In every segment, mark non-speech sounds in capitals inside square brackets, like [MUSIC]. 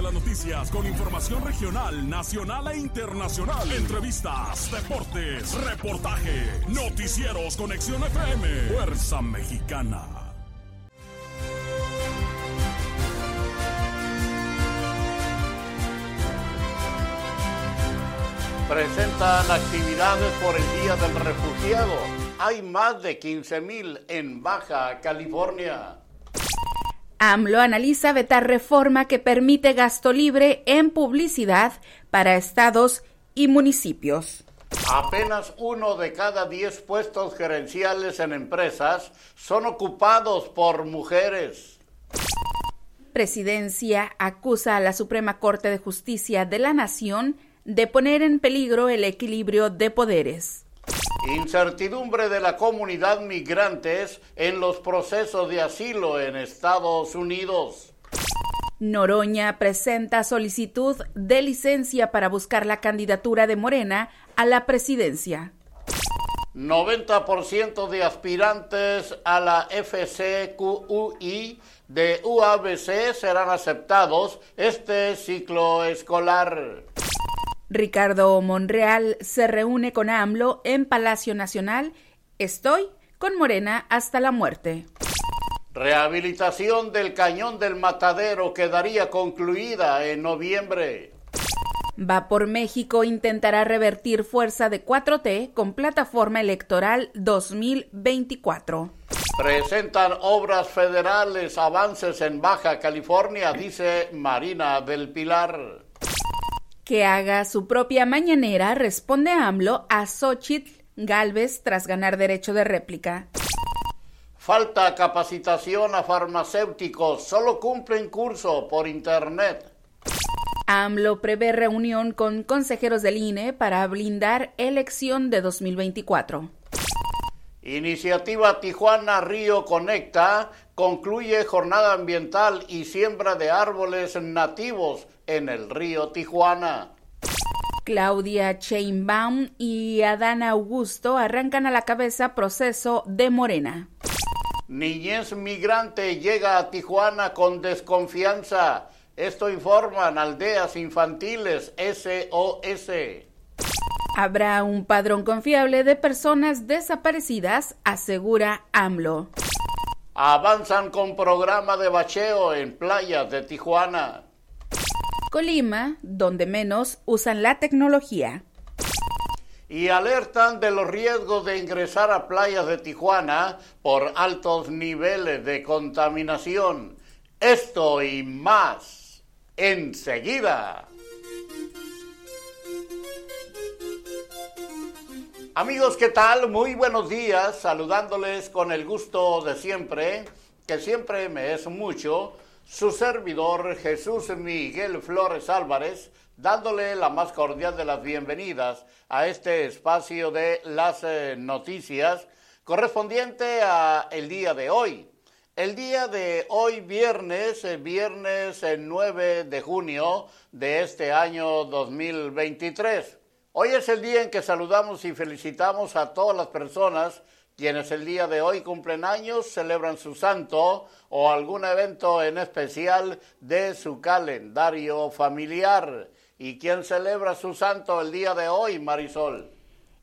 Noticias con información regional, nacional e internacional. Entrevistas, deportes, reportaje, noticieros, conexión FM, Fuerza Mexicana. Presentan actividades por el Día del Refugiado. Hay más de 15 mil en Baja California. AMLO analiza vetar reforma que permite gasto libre en publicidad para estados y municipios. Apenas uno de cada diez puestos gerenciales en empresas son ocupados por mujeres. Presidencia acusa a la Suprema Corte de Justicia de la Nación de poner en peligro el equilibrio de poderes. Incertidumbre de la comunidad migrantes en los procesos de asilo en Estados Unidos. Noroña presenta solicitud de licencia para buscar la candidatura de Morena a la presidencia. 90% de aspirantes a la FCQUI de UABC serán aceptados este ciclo escolar. Ricardo Monreal se reúne con AMLO en Palacio Nacional. Estoy con Morena hasta la muerte. Rehabilitación del cañón del matadero quedaría concluida en noviembre. Va por México intentará revertir fuerza de 4T con plataforma electoral 2024. Presentan obras federales avances en Baja California, dice Marina del Pilar que haga su propia mañanera, responde AMLO a Xochitl Galvez tras ganar derecho de réplica. Falta capacitación a farmacéuticos, solo cumplen curso por internet. AMLO prevé reunión con consejeros del INE para blindar elección de 2024. Iniciativa Tijuana Río Conecta concluye jornada ambiental y siembra de árboles nativos en el río Tijuana. Claudia Chainbaum y Adán Augusto arrancan a la cabeza proceso de Morena. Niñez migrante llega a Tijuana con desconfianza. Esto informan aldeas infantiles SOS. Habrá un padrón confiable de personas desaparecidas, asegura AMLO. Avanzan con programa de bacheo en playas de Tijuana. Colima, donde menos usan la tecnología. Y alertan de los riesgos de ingresar a playas de Tijuana por altos niveles de contaminación. Esto y más enseguida. Amigos, ¿qué tal? Muy buenos días, saludándoles con el gusto de siempre, que siempre me es mucho, su servidor Jesús Miguel Flores Álvarez, dándole la más cordial de las bienvenidas a este espacio de las eh, noticias correspondiente a el día de hoy. El día de hoy, viernes, eh, viernes 9 eh, de junio de este año 2023. Hoy es el día en que saludamos y felicitamos a todas las personas quienes el día de hoy cumplen años, celebran su santo o algún evento en especial de su calendario familiar. ¿Y quién celebra su santo el día de hoy, Marisol?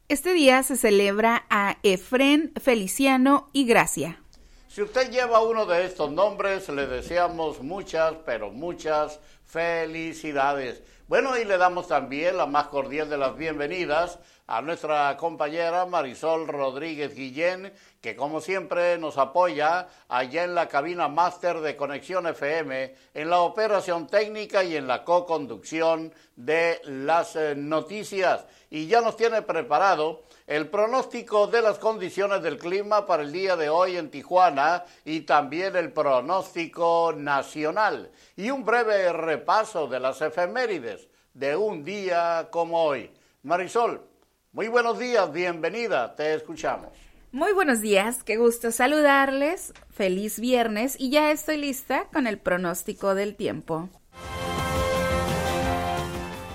Este día se celebra a Efren, Feliciano y Gracia. Si usted lleva uno de estos nombres, le deseamos muchas, pero muchas felicidades. Bueno, y le damos también la más cordial de las bienvenidas a nuestra compañera Marisol Rodríguez Guillén, que como siempre nos apoya allá en la cabina máster de Conexión FM, en la operación técnica y en la co-conducción de las eh, noticias. Y ya nos tiene preparado el pronóstico de las condiciones del clima para el día de hoy en Tijuana y también el pronóstico nacional y un breve repaso de las efemérides de un día como hoy. Marisol, muy buenos días, bienvenida, te escuchamos. Muy buenos días, qué gusto saludarles, feliz viernes y ya estoy lista con el pronóstico del tiempo.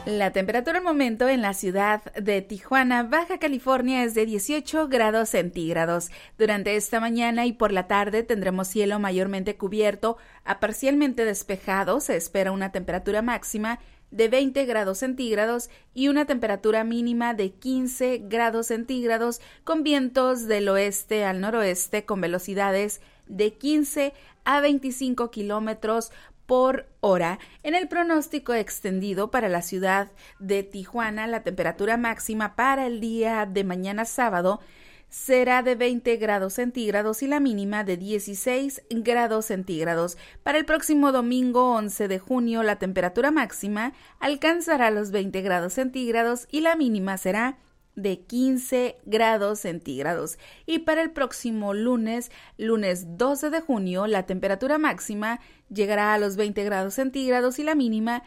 La temperatura al momento en la ciudad de Tijuana, Baja California, es de 18 grados centígrados. Durante esta mañana y por la tarde tendremos cielo mayormente cubierto a parcialmente despejado. Se espera una temperatura máxima de 20 grados centígrados y una temperatura mínima de 15 grados centígrados con vientos del oeste al noroeste con velocidades de 15 a 25 kilómetros por hora. En el pronóstico extendido para la ciudad de Tijuana, la temperatura máxima para el día de mañana sábado será de 20 grados centígrados y la mínima de 16 grados centígrados. Para el próximo domingo 11 de junio la temperatura máxima alcanzará los 20 grados centígrados y la mínima será de 15 grados centígrados. Y para el próximo lunes, lunes 12 de junio, la temperatura máxima llegará a los 20 grados centígrados y la mínima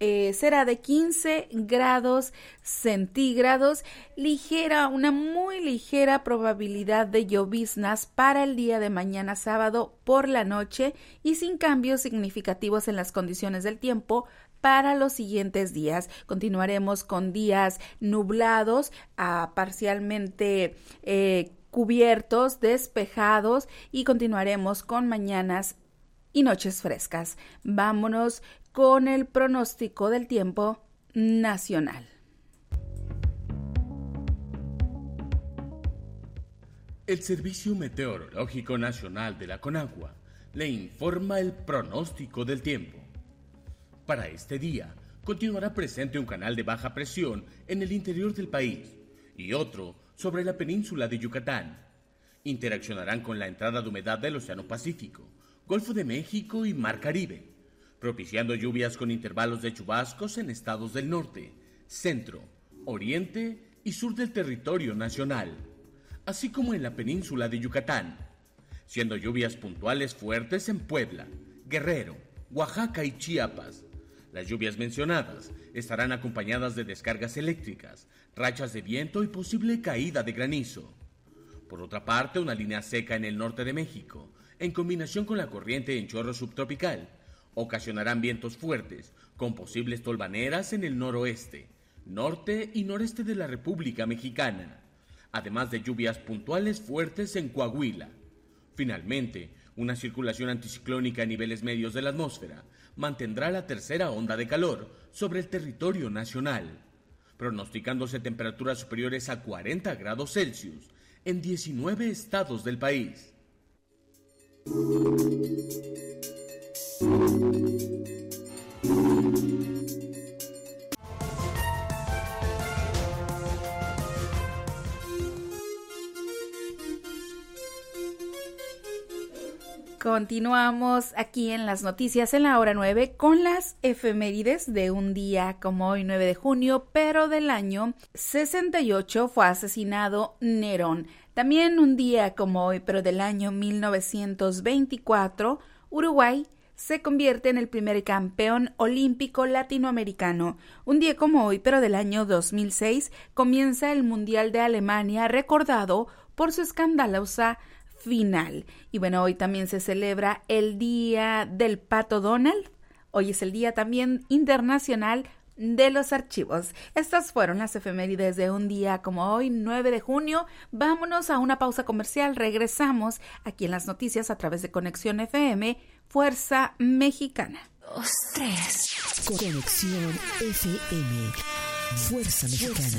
eh, será de 15 grados centígrados, ligera, una muy ligera probabilidad de lloviznas para el día de mañana sábado por la noche y sin cambios significativos en las condiciones del tiempo para los siguientes días. Continuaremos con días nublados, a parcialmente eh, cubiertos, despejados y continuaremos con mañanas y noches frescas. Vámonos con el pronóstico del tiempo nacional. El Servicio Meteorológico Nacional de la Conagua le informa el pronóstico del tiempo. Para este día, continuará presente un canal de baja presión en el interior del país y otro sobre la península de Yucatán. Interaccionarán con la entrada de humedad del Océano Pacífico, Golfo de México y Mar Caribe, propiciando lluvias con intervalos de chubascos en estados del norte, centro, oriente y sur del territorio nacional, así como en la península de Yucatán, siendo lluvias puntuales fuertes en Puebla, Guerrero, Oaxaca y Chiapas, las lluvias mencionadas estarán acompañadas de descargas eléctricas, rachas de viento y posible caída de granizo. Por otra parte, una línea seca en el norte de México, en combinación con la corriente en chorro subtropical, ocasionarán vientos fuertes, con posibles tolvaneras en el noroeste, norte y noreste de la República Mexicana, además de lluvias puntuales fuertes en Coahuila. Finalmente, una circulación anticiclónica a niveles medios de la atmósfera mantendrá la tercera onda de calor sobre el territorio nacional, pronosticándose temperaturas superiores a 40 grados Celsius en 19 estados del país. Continuamos aquí en las noticias en la hora 9 con las efemérides de un día como hoy 9 de junio, pero del año 68 fue asesinado Nerón. También un día como hoy, pero del año 1924, Uruguay se convierte en el primer campeón olímpico latinoamericano. Un día como hoy, pero del año 2006, comienza el Mundial de Alemania recordado por su escandalosa final. Y bueno, hoy también se celebra el Día del Pato Donald. Hoy es el Día también internacional de los archivos. Estas fueron las efemérides de un día como hoy, 9 de junio. Vámonos a una pausa comercial. Regresamos aquí en las noticias a través de Conexión FM, Fuerza Mexicana. Dos, tres. Conexión FM, Fuerza Mexicana.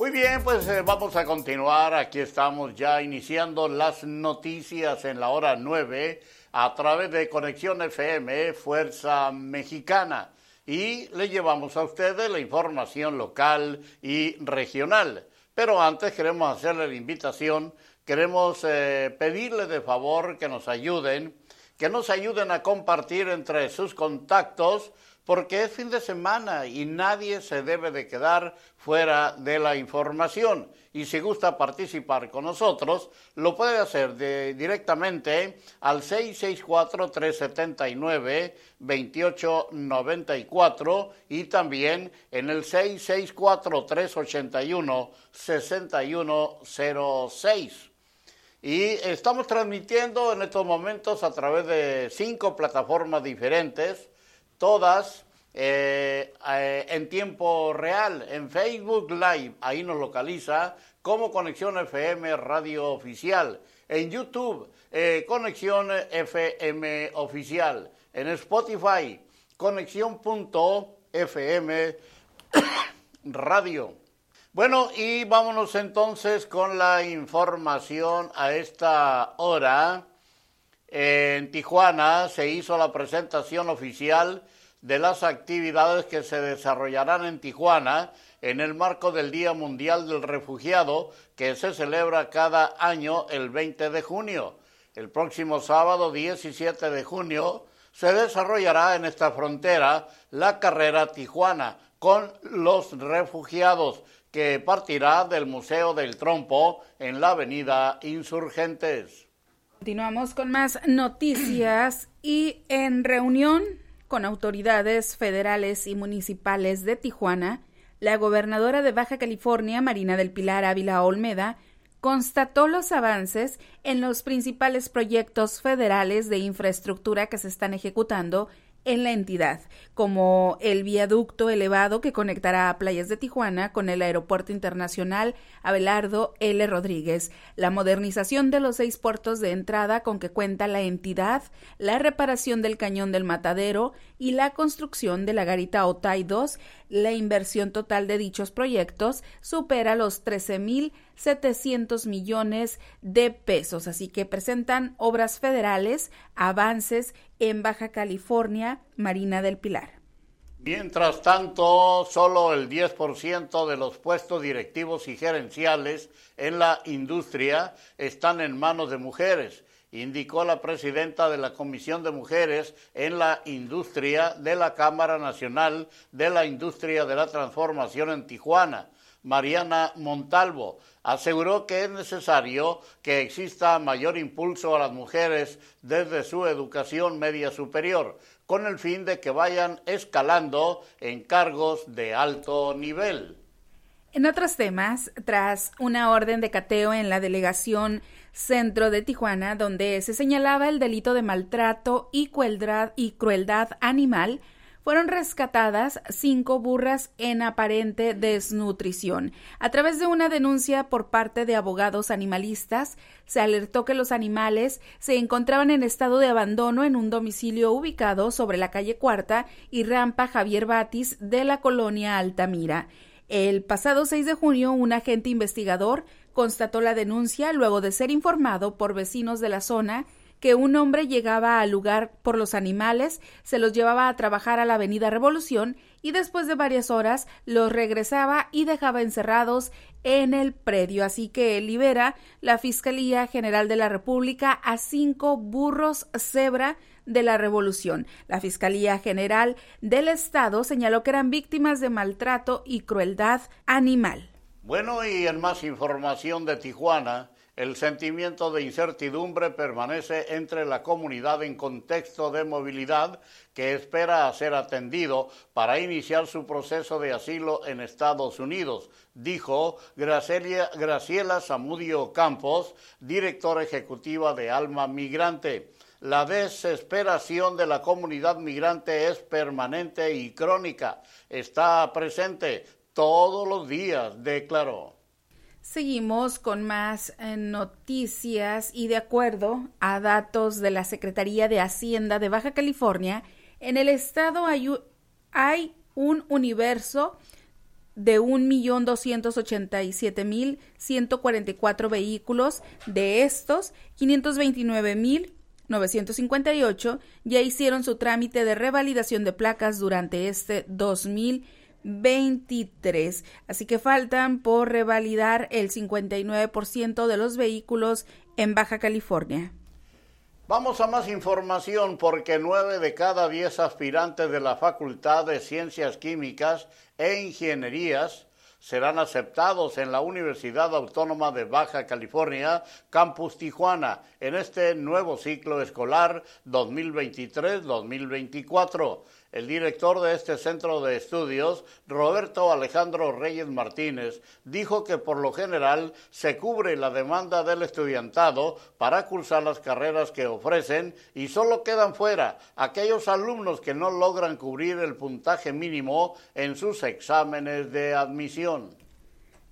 Muy bien, pues eh, vamos a continuar. Aquí estamos ya iniciando las noticias en la hora 9 a través de Conexión FM Fuerza Mexicana. Y le llevamos a ustedes la información local y regional. Pero antes queremos hacerle la invitación, queremos eh, pedirle de favor que nos ayuden, que nos ayuden a compartir entre sus contactos porque es fin de semana y nadie se debe de quedar fuera de la información. Y si gusta participar con nosotros, lo puede hacer directamente al 664-379-2894 y también en el 664-381-6106. Y estamos transmitiendo en estos momentos a través de cinco plataformas diferentes todas eh, eh, en tiempo real en Facebook Live, ahí nos localiza como Conexión FM Radio Oficial, en YouTube eh, Conexión FM Oficial, en Spotify Conexión.fm [COUGHS] Radio. Bueno, y vámonos entonces con la información a esta hora. En Tijuana se hizo la presentación oficial de las actividades que se desarrollarán en Tijuana en el marco del Día Mundial del Refugiado que se celebra cada año el 20 de junio. El próximo sábado 17 de junio se desarrollará en esta frontera la carrera Tijuana con los refugiados que partirá del Museo del Trompo en la avenida Insurgentes. Continuamos con más noticias [CLEARS THROAT] y en reunión con autoridades federales y municipales de Tijuana, la gobernadora de Baja California, Marina del Pilar Ávila Olmeda, constató los avances en los principales proyectos federales de infraestructura que se están ejecutando en la entidad, como el viaducto elevado que conectará a Playas de Tijuana con el Aeropuerto Internacional Abelardo L. Rodríguez, la modernización de los seis puertos de entrada con que cuenta la entidad, la reparación del cañón del Matadero y la construcción de la garita Otay 2, la inversión total de dichos proyectos supera los 13.700 millones de pesos, así que presentan obras federales, avances en Baja California, Marina del Pilar. Mientras tanto, solo el 10% de los puestos directivos y gerenciales en la industria están en manos de mujeres, indicó la presidenta de la Comisión de Mujeres en la Industria de la Cámara Nacional de la Industria de la Transformación en Tijuana, Mariana Montalvo, aseguró que es necesario que exista mayor impulso a las mujeres desde su educación media superior, con el fin de que vayan escalando en cargos de alto nivel. En otros temas, tras una orden de cateo en la delegación centro de Tijuana, donde se señalaba el delito de maltrato y crueldad, y crueldad animal, fueron rescatadas cinco burras en aparente desnutrición. A través de una denuncia por parte de abogados animalistas, se alertó que los animales se encontraban en estado de abandono en un domicilio ubicado sobre la calle Cuarta y Rampa Javier Batis de la colonia Altamira. El pasado 6 de junio, un agente investigador constató la denuncia luego de ser informado por vecinos de la zona que un hombre llegaba al lugar por los animales, se los llevaba a trabajar a la Avenida Revolución y después de varias horas los regresaba y dejaba encerrados en el predio. Así que libera la Fiscalía General de la República a cinco burros cebra de la Revolución. La Fiscalía General del Estado señaló que eran víctimas de maltrato y crueldad animal. Bueno, y en más información de Tijuana, El sentimiento de incertidumbre permanece entre la comunidad en contexto de movilidad que espera ser atendido para iniciar su proceso de asilo en Estados Unidos, dijo Graciela Zamudio Campos, directora ejecutiva de Alma Migrante. La desesperación de la comunidad migrante es permanente y crónica. Está presente todos los días, declaró. Seguimos con más eh, noticias y de acuerdo a datos de la Secretaría de Hacienda de Baja California, en el estado hay, hay un universo de 1.287.144 vehículos. De estos, 529.958 ya hicieron su trámite de revalidación de placas durante este 2020 23. Así que faltan por revalidar el 59% de los vehículos en Baja California. Vamos a más información porque nueve de cada diez aspirantes de la Facultad de Ciencias Químicas e Ingenierías serán aceptados en la Universidad Autónoma de Baja California, Campus Tijuana, en este nuevo ciclo escolar 2023-2024. El director de este centro de estudios, Roberto Alejandro Reyes Martínez, dijo que por lo general se cubre la demanda del estudiantado para cursar las carreras que ofrecen y solo quedan fuera aquellos alumnos que no logran cubrir el puntaje mínimo en sus exámenes de admisión.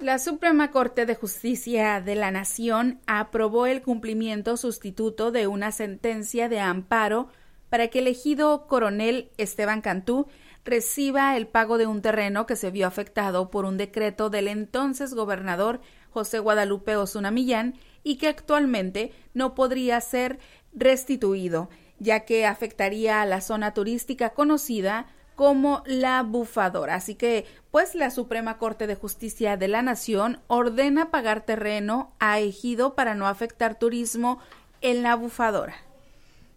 La Suprema Corte de Justicia de la Nación aprobó el cumplimiento sustituto de una sentencia de amparo para que el ejido coronel Esteban Cantú reciba el pago de un terreno que se vio afectado por un decreto del entonces gobernador José Guadalupe Osuna Millán y que actualmente no podría ser restituido, ya que afectaría a la zona turística conocida como la bufadora. Así que, pues la Suprema Corte de Justicia de la Nación ordena pagar terreno a ejido para no afectar turismo en la bufadora.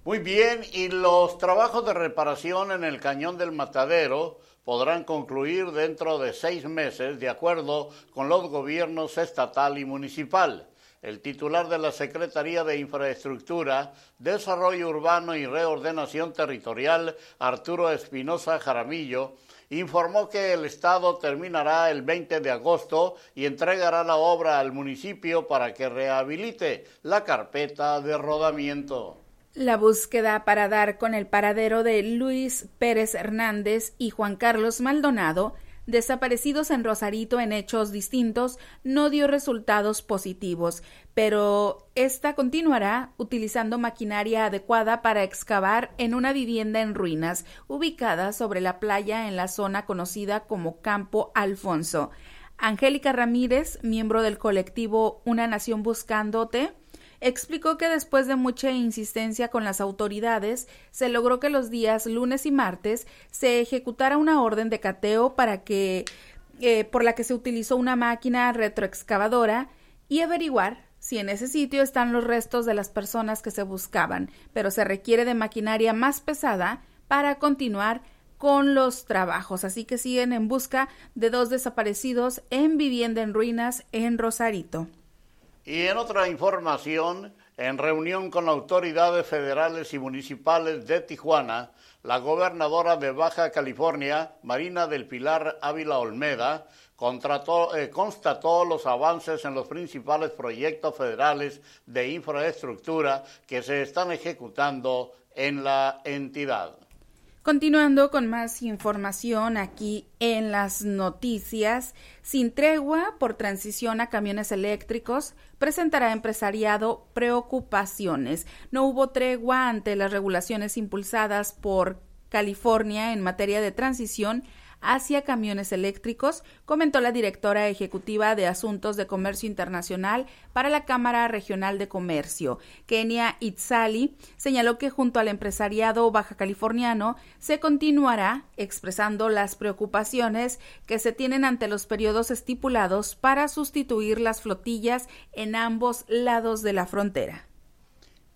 Muy bien, y los trabajos de reparación en el cañón del matadero podrán concluir dentro de seis meses, de acuerdo con los gobiernos estatal y municipal. El titular de la Secretaría de Infraestructura, Desarrollo Urbano y Reordenación Territorial, Arturo Espinosa Jaramillo, informó que el Estado terminará el 20 de agosto y entregará la obra al municipio para que rehabilite la carpeta de rodamiento. La búsqueda para dar con el paradero de Luis Pérez Hernández y Juan Carlos Maldonado, desaparecidos en Rosarito en hechos distintos, no dio resultados positivos, pero esta continuará utilizando maquinaria adecuada para excavar en una vivienda en ruinas, ubicada sobre la playa en la zona conocida como Campo Alfonso. Angélica Ramírez, miembro del colectivo Una Nación Buscándote, explicó que después de mucha insistencia con las autoridades, se logró que los días lunes y martes se ejecutara una orden de cateo para que eh, por la que se utilizó una máquina retroexcavadora y averiguar si en ese sitio están los restos de las personas que se buscaban, pero se requiere de maquinaria más pesada para continuar con los trabajos. Así que siguen en busca de dos desaparecidos en vivienda en ruinas en Rosarito. Y en otra información, en reunión con autoridades federales y municipales de Tijuana, la gobernadora de Baja California, Marina del Pilar Ávila Olmeda, eh, constató los avances en los principales proyectos federales de infraestructura que se están ejecutando en la entidad. Continuando con más información aquí en las noticias, sin tregua por transición a camiones eléctricos, presentará empresariado preocupaciones. No hubo tregua ante las regulaciones impulsadas por California en materia de transición hacia camiones eléctricos, comentó la directora ejecutiva de Asuntos de Comercio Internacional para la Cámara Regional de Comercio. Kenia Itzali señaló que junto al empresariado baja californiano se continuará expresando las preocupaciones que se tienen ante los periodos estipulados para sustituir las flotillas en ambos lados de la frontera.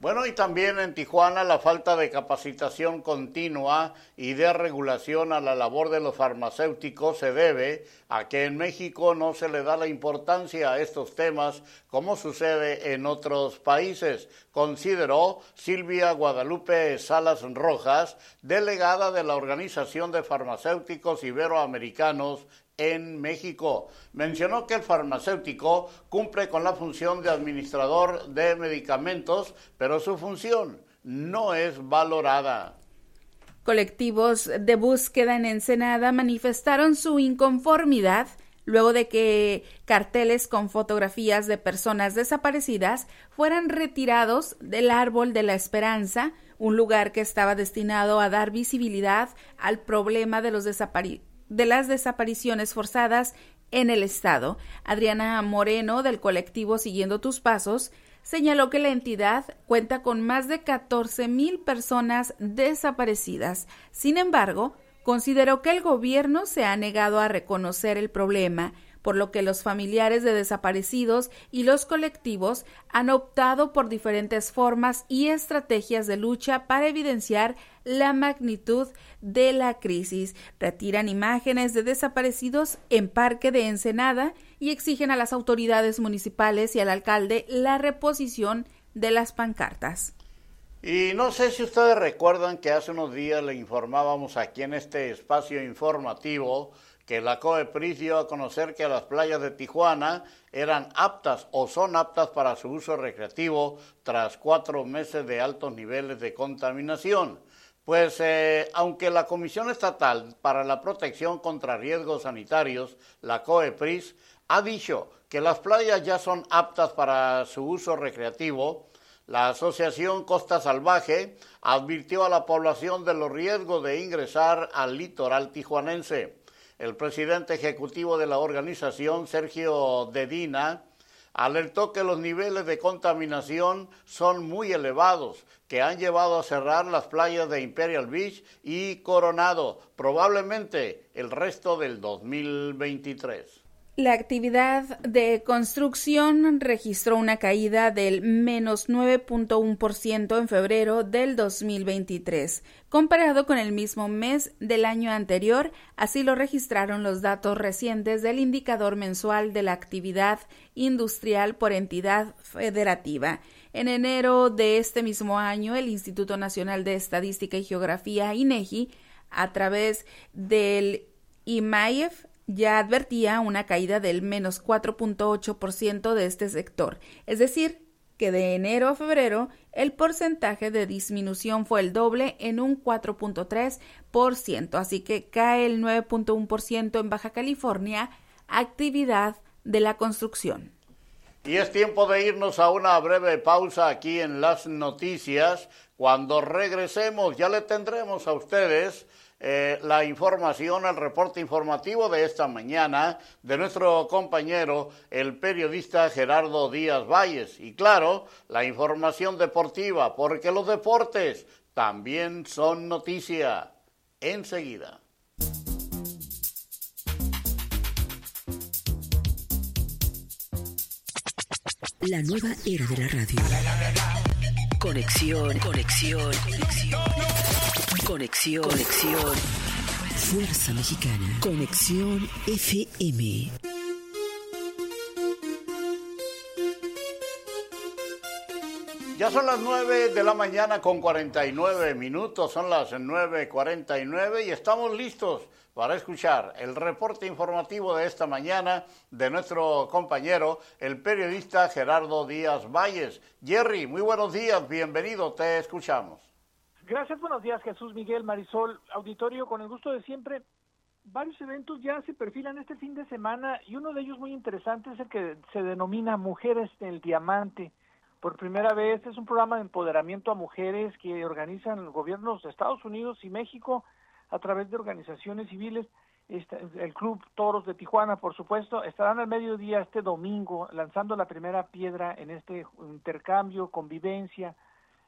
Bueno, y también en Tijuana la falta de capacitación continua y de regulación a la labor de los farmacéuticos se debe a que en México no se le da la importancia a estos temas como sucede en otros países, consideró Silvia Guadalupe Salas Rojas, delegada de la Organización de Farmacéuticos Iberoamericanos en México. Mencionó que el farmacéutico cumple con la función de administrador de medicamentos, pero su función no es valorada. Colectivos de búsqueda en Ensenada manifestaron su inconformidad luego de que carteles con fotografías de personas desaparecidas fueran retirados del Árbol de la Esperanza, un lugar que estaba destinado a dar visibilidad al problema de los desaparecidos de las desapariciones forzadas en el Estado. Adriana Moreno, del colectivo Siguiendo tus Pasos, señaló que la entidad cuenta con más de 14 mil personas desaparecidas. Sin embargo, consideró que el gobierno se ha negado a reconocer el problema por lo que los familiares de desaparecidos y los colectivos han optado por diferentes formas y estrategias de lucha para evidenciar la magnitud de la crisis. Retiran imágenes de desaparecidos en Parque de Ensenada y exigen a las autoridades municipales y al alcalde la reposición de las pancartas. Y no sé si ustedes recuerdan que hace unos días le informábamos aquí en este espacio informativo que la COEPRIS dio a conocer que las playas de Tijuana eran aptas o son aptas para su uso recreativo tras cuatro meses de altos niveles de contaminación. Pues eh, aunque la Comisión Estatal para la Protección contra Riesgos Sanitarios, la COEPRIS, ha dicho que las playas ya son aptas para su uso recreativo, la Asociación Costa Salvaje advirtió a la población de los riesgos de ingresar al litoral tijuanense. El presidente ejecutivo de la organización, Sergio Dedina, alertó que los niveles de contaminación son muy elevados, que han llevado a cerrar las playas de Imperial Beach y Coronado, probablemente el resto del 2023. La actividad de construcción registró una caída del menos 9.1% en febrero del 2023, comparado con el mismo mes del año anterior, así lo registraron los datos recientes del indicador mensual de la actividad industrial por entidad federativa. En enero de este mismo año, el Instituto Nacional de Estadística y Geografía, INEGI, a través del IMAIEF, ya advertía una caída del menos 4.8% de este sector, es decir, que de enero a febrero el porcentaje de disminución fue el doble en un 4.3%, así que cae el 9.1% en Baja California, actividad de la construcción. Y es tiempo de irnos a una breve pausa aquí en las noticias. Cuando regresemos ya le tendremos a ustedes eh, la información, el reporte informativo de esta mañana de nuestro compañero, el periodista Gerardo Díaz Valles. Y claro, la información deportiva, porque los deportes también son noticia. Enseguida. La nueva era de la radio. Conexión, conexión, conexión. Conexión, conexión. Fuerza Mexicana. Conexión FM. Ya son las 9 de la mañana con 49 minutos, son las 9.49 y estamos listos para escuchar el reporte informativo de esta mañana de nuestro compañero, el periodista Gerardo Díaz Valles. Jerry, muy buenos días, bienvenido, te escuchamos. Gracias, buenos días Jesús Miguel Marisol, auditorio, con el gusto de siempre. Varios eventos ya se perfilan este fin de semana y uno de ellos muy interesante es el que se denomina Mujeres del Diamante. Por primera vez es un programa de empoderamiento a mujeres que organizan gobiernos de Estados Unidos y México a través de organizaciones civiles. Este, el Club Toros de Tijuana, por supuesto, estarán al mediodía este domingo lanzando la primera piedra en este intercambio, convivencia,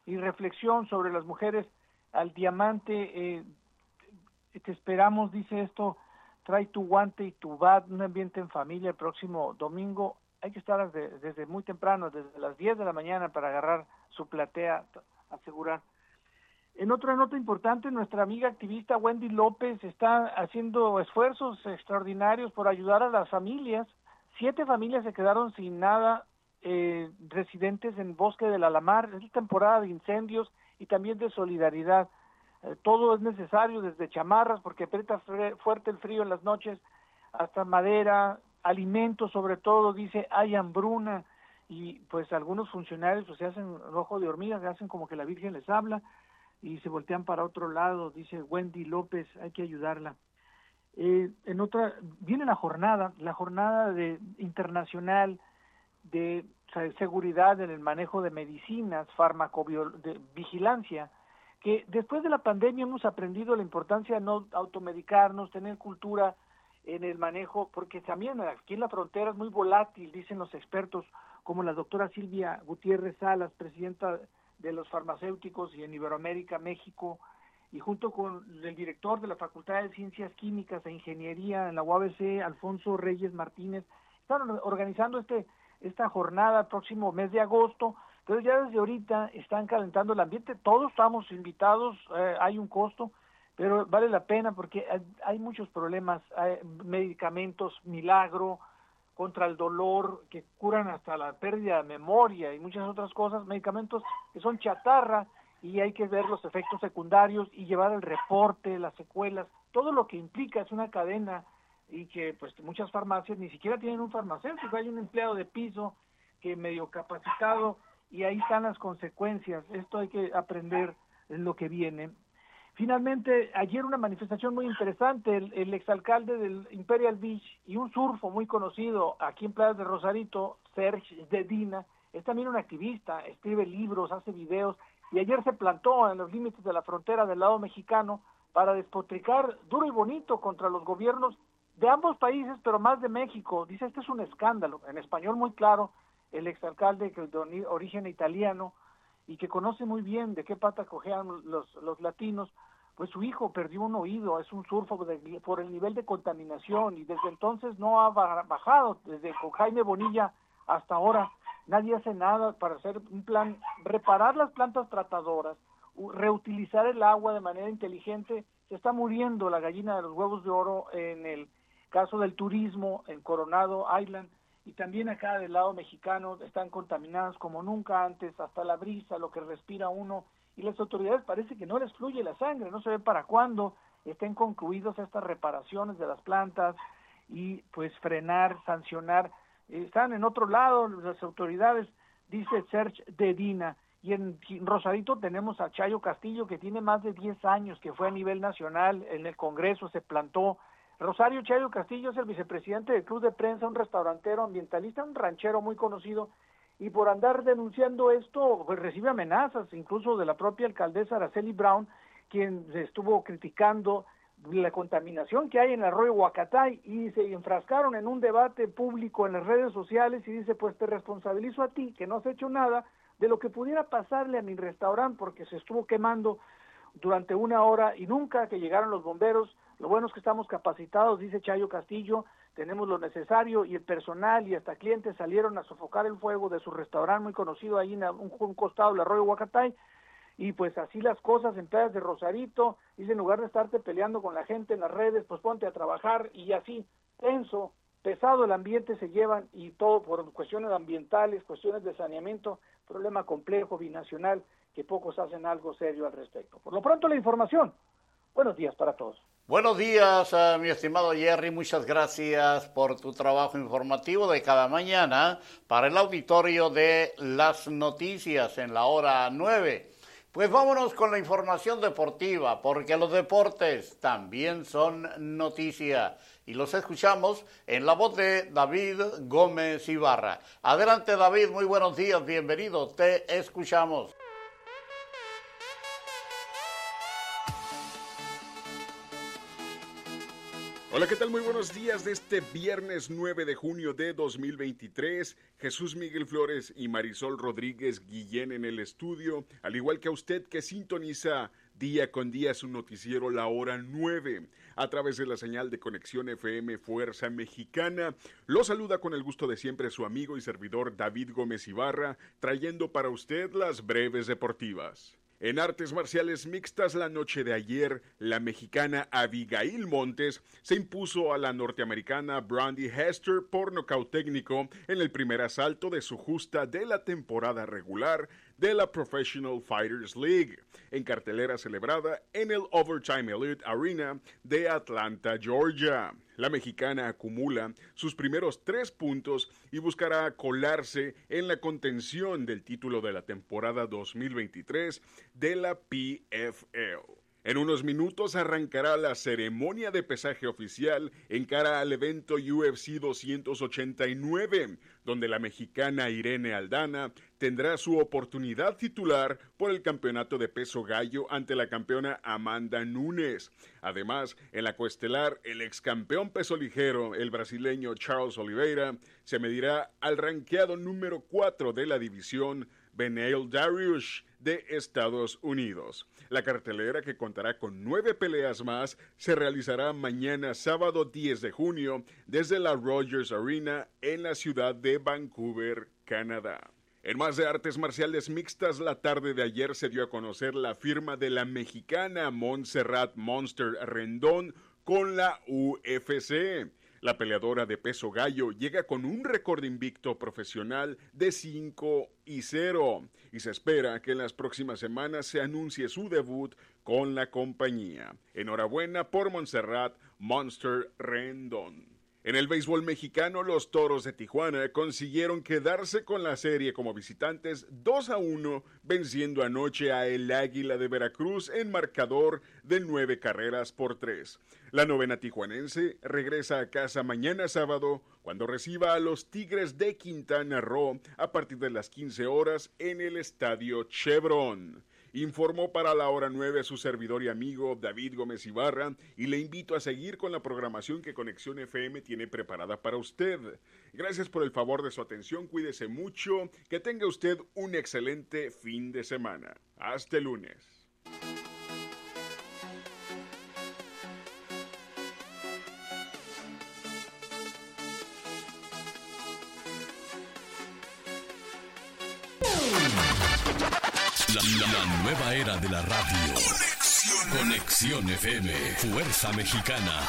y reflexión sobre las mujeres al diamante. Eh, te esperamos, dice esto, trae tu guante y tu bat, un ambiente en familia el próximo domingo. Hay que estar desde, desde muy temprano, desde las 10 de la mañana para agarrar su platea, asegurar. En otra nota importante, nuestra amiga activista Wendy López está haciendo esfuerzos extraordinarios por ayudar a las familias. Siete familias se quedaron sin nada, eh, residentes en Bosque del Alamar. Es temporada de incendios y también de solidaridad. Eh, todo es necesario, desde chamarras, porque aprieta fuerte el frío en las noches, hasta madera, alimentos sobre todo, dice, hay hambruna y pues algunos funcionarios pues se hacen rojo de hormiga, que hacen como que la Virgen les habla y se voltean para otro lado, dice Wendy López, hay que ayudarla. Eh, en otra, viene la jornada, la jornada de internacional de seguridad en el manejo de medicinas, vigilancia que después de la pandemia hemos aprendido la importancia de no automedicarnos, tener cultura en el manejo, porque también aquí en la frontera es muy volátil, dicen los expertos, como la doctora Silvia Gutiérrez Salas, presidenta de los farmacéuticos y en Iberoamérica, México, y junto con el director de la Facultad de Ciencias Químicas e Ingeniería en la UABC, Alfonso Reyes Martínez, están organizando este esta jornada el próximo mes de agosto, pero ya desde ahorita están calentando el ambiente, todos estamos invitados, eh, hay un costo, pero vale la pena porque hay, muchos problemas, medicamentos milagro contra el dolor que curan hasta la pérdida de memoria y muchas otras cosas, medicamentos que son chatarra y hay que ver los efectos secundarios y llevar el reporte, las secuelas, todo lo que implica es una cadena y que pues muchas farmacias ni siquiera tienen un farmacéutico, hay un empleado de piso que medio capacitado y ahí están las consecuencias, esto hay que aprender en lo que viene. Finalmente, ayer una manifestación muy interesante, el, exalcalde del Imperial Beach y un surfo muy conocido aquí en Playa de Rosarito, Serge Dedina, es también un activista, escribe libros, hace videos, y ayer se plantó en los límites de la frontera del lado mexicano para despotricar duro y bonito contra los gobiernos de ambos países, pero más de México. Dice, este es un escándalo, en español muy claro, el exalcalde que de origen italiano, y que conoce muy bien de qué pata cojean los, los latinos, pues su hijo perdió un oído, es un surfo por el nivel de contaminación y desde entonces no ha bajado, desde con Jaime Bonilla hasta ahora. Nadie hace nada para hacer un plan, reparar las plantas tratadoras, reutilizar el agua de manera inteligente, se está muriendo la gallina de los huevos de oro en el caso del turismo en Coronado Island, y también acá del lado mexicano están contaminadas como nunca antes, hasta la brisa, lo que respira uno, y las autoridades parece que no les fluye la sangre, no se ve para cuándo estén concluidos estas reparaciones de las plantas y pues frenar, sancionar. Están en otro lado las autoridades, dice Serge Dedina, y en Rosarito tenemos a Chayo Castillo que tiene más de 10 años, que fue a nivel nacional, en el Congreso se plantó Rosario Chayo Castillo es el vicepresidente del Club de Prensa, un restaurantero ambientalista, un ranchero muy conocido, y por andar denunciando esto, pues recibe amenazas, incluso de la propia alcaldesa Araceli Brown, quien estuvo criticando la contaminación que hay en el arroyo Huacatay y se enfrascaron en un debate público en las redes sociales y dice, pues te responsabilizo a ti, que no has hecho nada de lo que pudiera pasarle a mi restaurante porque se estuvo quemando durante una hora y nunca que llegaron los bomberos lo bueno es que estamos capacitados, dice Chayo Castillo, tenemos lo necesario y el personal y hasta clientes salieron a sofocar el fuego de su restaurante muy conocido ahí en un, costado del arroyo Huacatay y pues así las cosas en playas de Rosarito, dice en lugar de estarte peleando con la gente en las redes, pues ponte a trabajar y así, tenso, pesado el ambiente se llevan y todo por cuestiones ambientales, cuestiones de saneamiento, problema complejo, binacional, que pocos hacen algo serio al respecto. Por lo pronto la información. Buenos días para todos. Buenos días, eh, mi estimado Jerry. Muchas gracias por tu trabajo informativo de cada mañana para el auditorio de las noticias en la hora 9. Pues vámonos con la información deportiva, porque los deportes también son noticia. Y los escuchamos en la voz de David Gómez Ibarra. Adelante David, muy buenos días, bienvenido, te escuchamos. Hola, ¿qué tal? Muy buenos días de este viernes 9 de junio de 2023. Jesús Miguel Flores y Marisol Rodríguez Guillén en el estudio, al igual que a usted que sintoniza día con día su noticiero La Hora 9 a través de la señal de conexión FM Fuerza Mexicana. Lo saluda con el gusto de siempre su amigo y servidor David Gómez Ibarra, trayendo para usted las breves deportivas. En artes marciales mixtas la noche de ayer, la mexicana Abigail Montes se impuso a la norteamericana Brandy Hester por nocaut técnico en el primer asalto de su justa de la temporada regular de la Professional Fighters League, en cartelera celebrada en el Overtime Elite Arena de Atlanta, Georgia. La mexicana acumula sus primeros tres puntos y buscará colarse en la contención del título de la temporada 2023 de la PFL. En unos minutos arrancará la ceremonia de pesaje oficial en cara al evento UFC 289, donde la mexicana Irene Aldana tendrá su oportunidad titular por el campeonato de peso gallo ante la campeona Amanda Nunes. Además, en la coestelar, el ex campeón peso ligero, el brasileño Charles Oliveira, se medirá al ranqueado número 4 de la división, Beneil Darius, de Estados Unidos. La cartelera, que contará con nueve peleas más, se realizará mañana sábado 10 de junio desde la Rogers Arena en la ciudad de Vancouver, Canadá. En más de artes marciales mixtas, la tarde de ayer se dio a conocer la firma de la mexicana Montserrat Monster Rendón con la UFC. La peleadora de peso gallo llega con un récord invicto profesional de 5 y 0 y se espera que en las próximas semanas se anuncie su debut con la compañía. Enhorabuena por Montserrat Monster Rendon. En el béisbol mexicano, los Toros de Tijuana consiguieron quedarse con la serie como visitantes 2 a 1, venciendo anoche a el Águila de Veracruz en marcador de nueve carreras por tres. La novena tijuanense regresa a casa mañana sábado cuando reciba a los Tigres de Quintana Roo a partir de las 15 horas en el Estadio Chevron informó para la hora 9 a su servidor y amigo David Gómez Ibarra y le invito a seguir con la programación que Conexión FM tiene preparada para usted. Gracias por el favor de su atención, cuídese mucho, que tenga usted un excelente fin de semana. Hasta el lunes. La, nueva era de la radio. Conexión. FM. Fuerza Mexicana.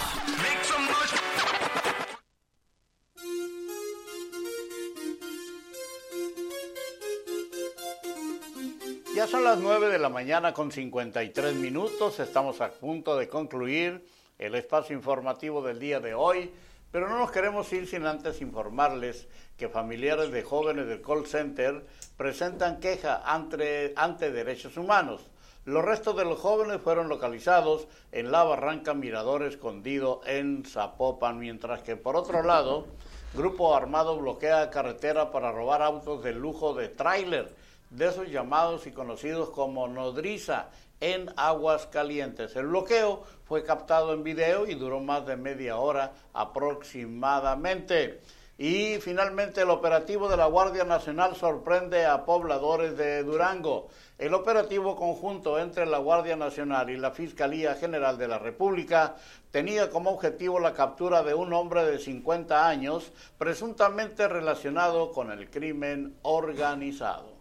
Ya son las 9 de la mañana con 53 minutos. Estamos a punto de concluir el espacio informativo del día de hoy. Pero no nos queremos ir sin antes informarles que familiares de jóvenes del call center presentan queja ante, ante derechos humanos. Los restos de los jóvenes fueron localizados en la barranca Mirador Escondido en Zapopan, mientras que por otro lado, grupo armado bloquea carretera para robar autos de lujo de tráiler, de esos llamados y conocidos como nodriza, en Aguas Calientes. El bloqueo fue captado en video y duró más de media hora aproximadamente. Y finalmente el operativo de la Guardia Nacional sorprende a pobladores de Durango. El operativo conjunto entre la Guardia Nacional y la Fiscalía General de la República tenía como objetivo la captura de un hombre de 50 años presuntamente relacionado con el crimen organizado.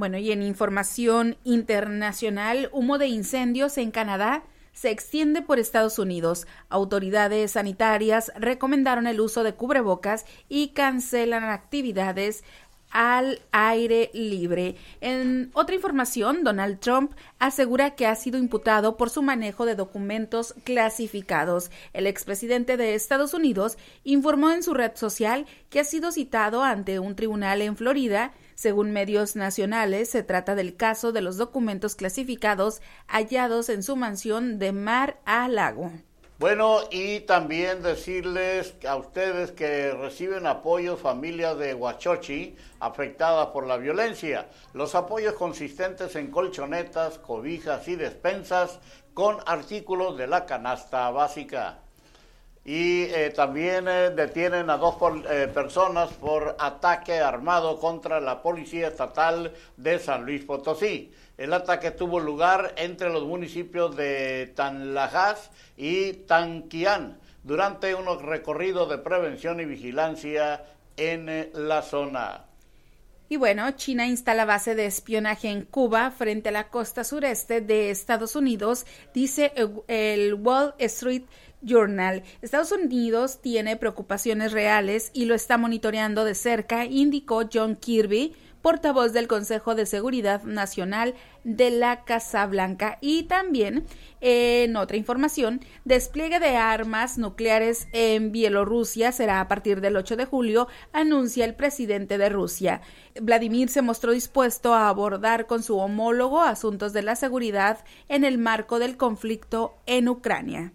Bueno, y en información internacional, humo de incendios en Canadá se extiende por Estados Unidos. Autoridades sanitarias recomendaron el uso de cubrebocas y cancelan actividades al aire libre. En otra información, Donald Trump asegura que ha sido imputado por su manejo de documentos clasificados. El expresidente de Estados Unidos informó en su red social que ha sido citado ante un tribunal en Florida según medios nacionales, se trata del caso de los documentos clasificados hallados en su mansión de Mar a Lago. Bueno, y también decirles a ustedes que reciben apoyo familias de Huachochi afectadas por la violencia. Los apoyos consistentes en colchonetas, cobijas y despensas con artículos de la canasta básica. Y eh, también eh, detienen a dos eh, personas por ataque armado contra la Policía Estatal de San Luis Potosí. El ataque tuvo lugar entre los municipios de Tanlajas y Tanquián durante un recorrido de prevención y vigilancia en la zona. Y bueno, China instala base de espionaje en Cuba frente a la costa sureste de Estados Unidos, dice el Wall Street Journal. Estados Unidos tiene preocupaciones reales y lo está monitoreando de cerca, indicó John Kirby, portavoz del Consejo de Seguridad Nacional de la Casa Blanca. Y también, en otra información, despliegue de armas nucleares en Bielorrusia será a partir del 8 de julio, anuncia el presidente de Rusia. Vladimir se mostró dispuesto a abordar con su homólogo asuntos de la seguridad en el marco del conflicto en Ucrania.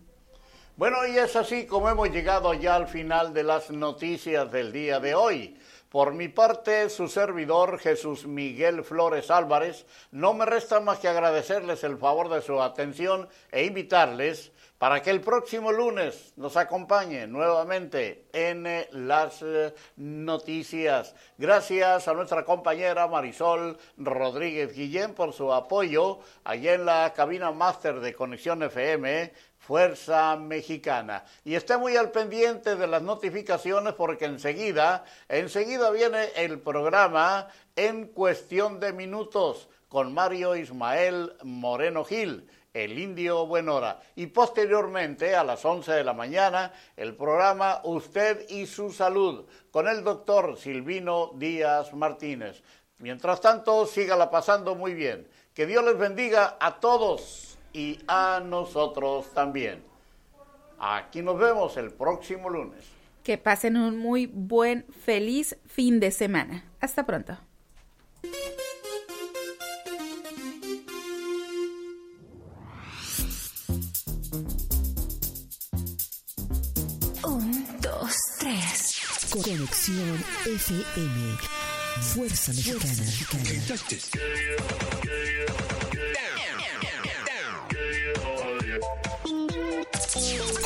Bueno, y es así como hemos llegado ya al final de las noticias del día de hoy. Por mi parte, su servidor Jesús Miguel Flores Álvarez, no me resta más que agradecerles el favor de su atención e invitarles para que el próximo lunes nos acompañe nuevamente en eh, las eh, noticias. Gracias a nuestra compañera Marisol Rodríguez Guillén por su apoyo allá en la cabina máster de Conexión FM Fuerza Mexicana. Y esté muy al pendiente de las notificaciones porque enseguida, enseguida viene el programa en cuestión de minutos con Mario Ismael Moreno Gil el Indio Buenora. Y posteriormente, a las 11 de la mañana, el programa Usted y su Salud con el doctor Silvino Díaz Martínez. Mientras tanto, sígala pasando muy bien. Que Dios les bendiga a todos y a nosotros también. Aquí nos vemos el próximo lunes. Que pasen un muy buen, feliz fin de semana. Hasta pronto. Conexión FM. Fuerza Mexicana.